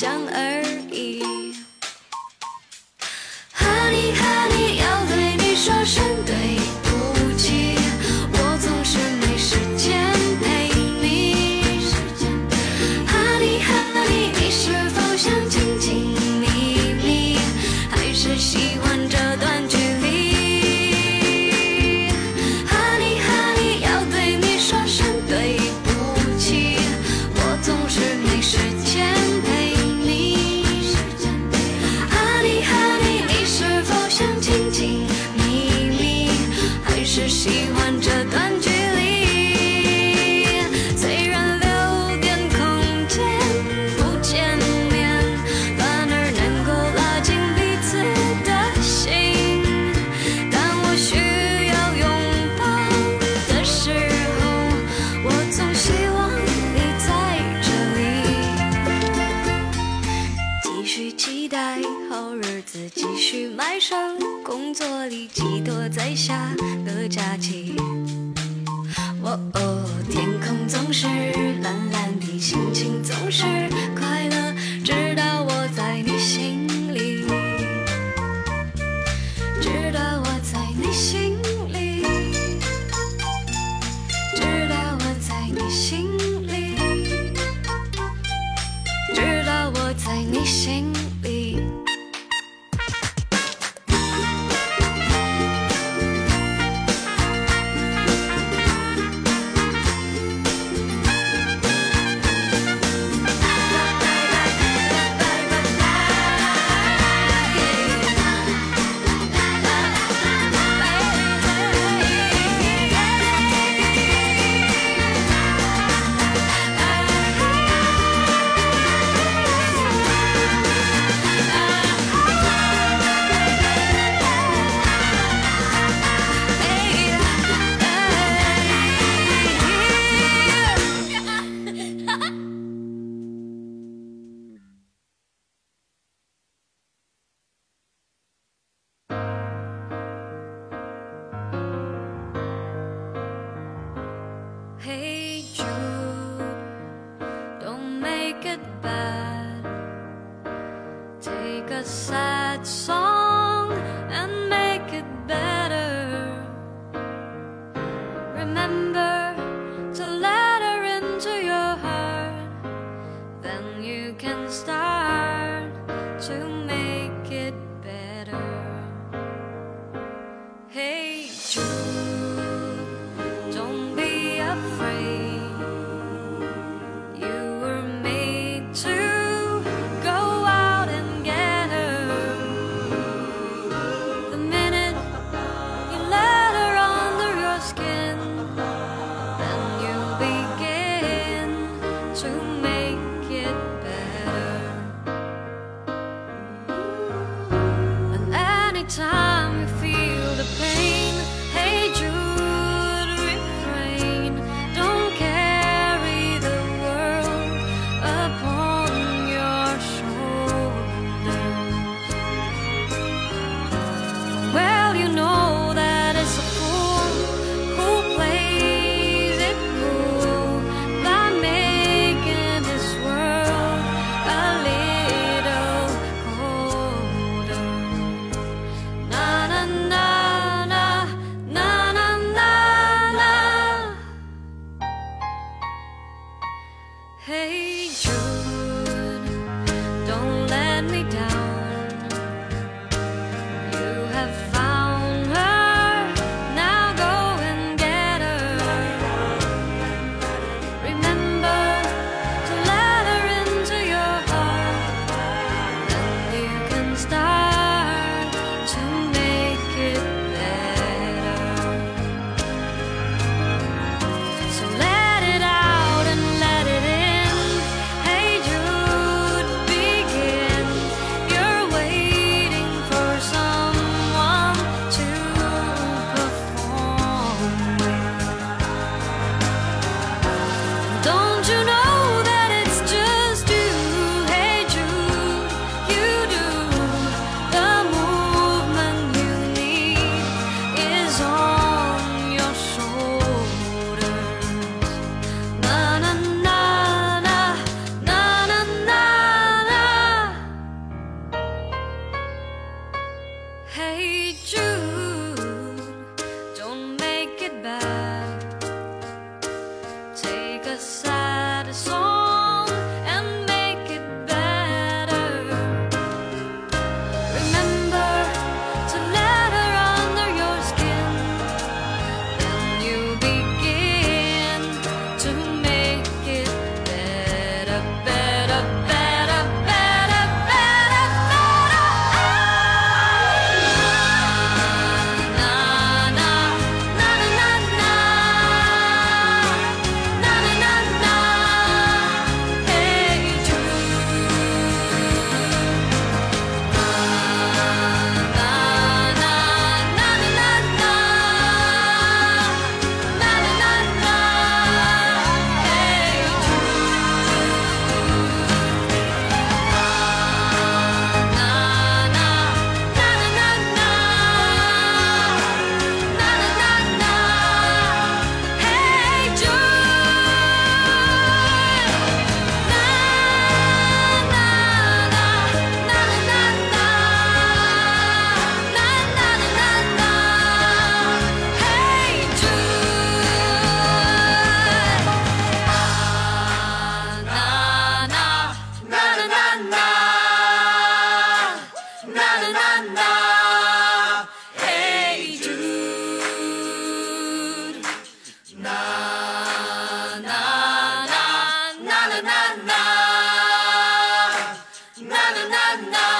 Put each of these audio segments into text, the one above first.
江儿是喜欢这段距离？na na.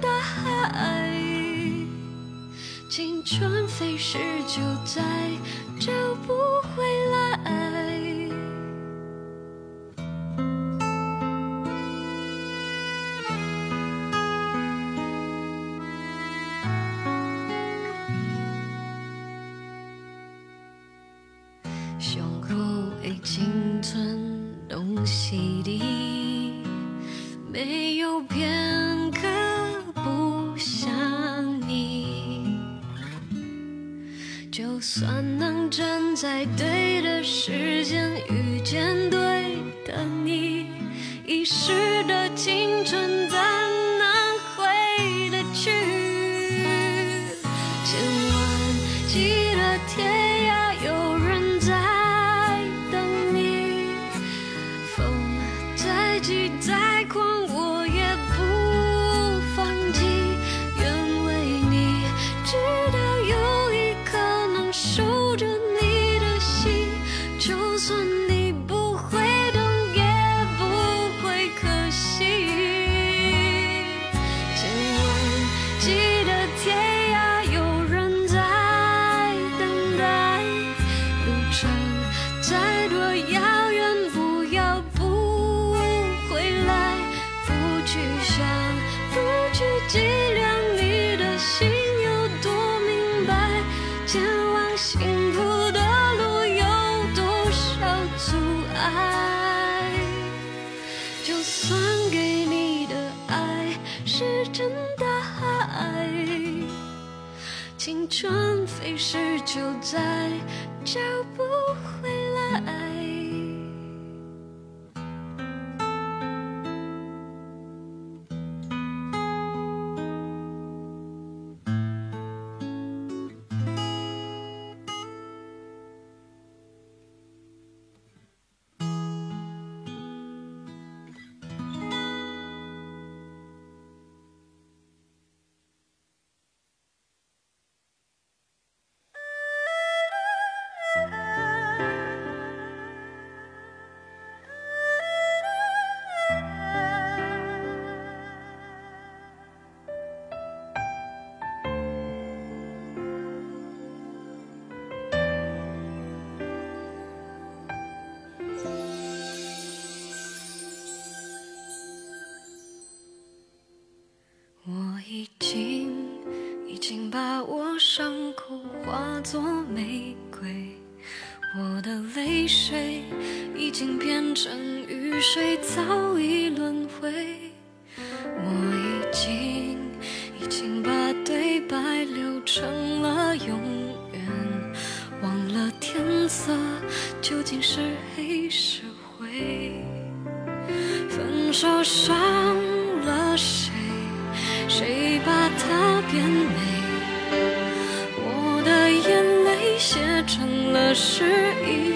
大海，青春飞逝，就在。时间遇见对的你遗失的青春怎能回得去？千万记得天再找不回来。我的泪水已经变成雨水早已轮回我已经已经把对白留成了永远。忘了天色究竟是黑是灰分手伤了谁谁把他变美？的是一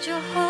就好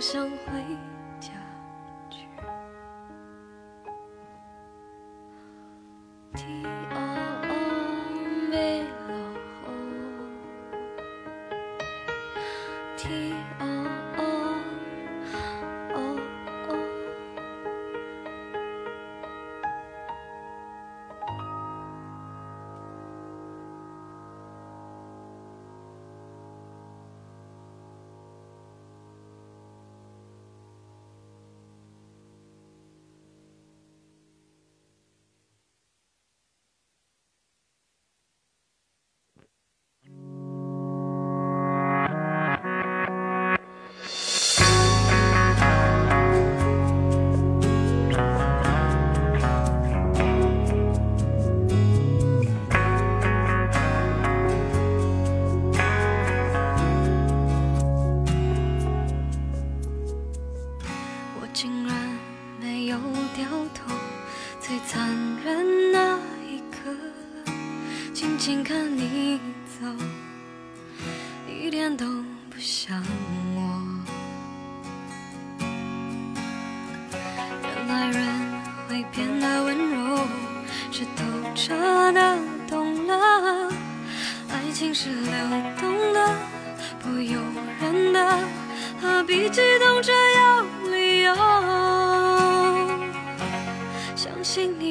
想回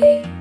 的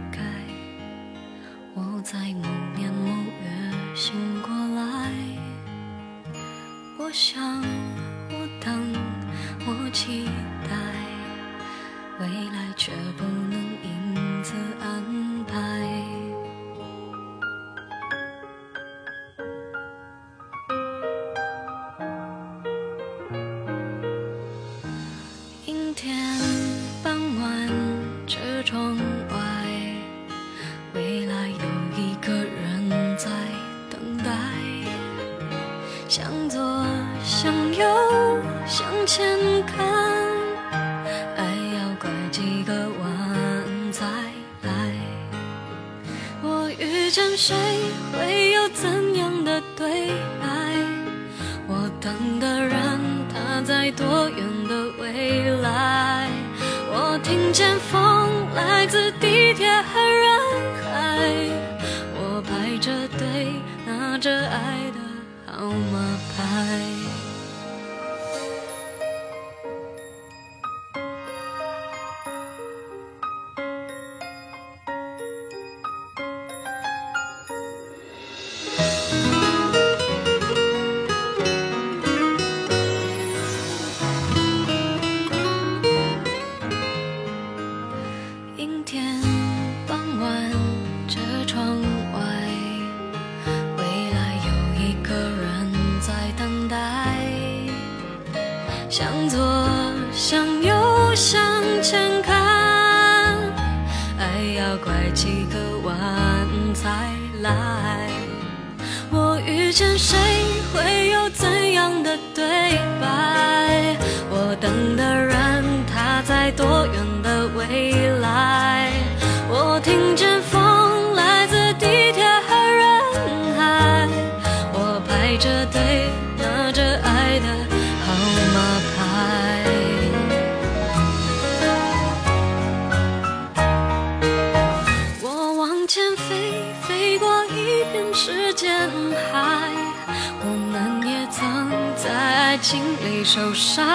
受伤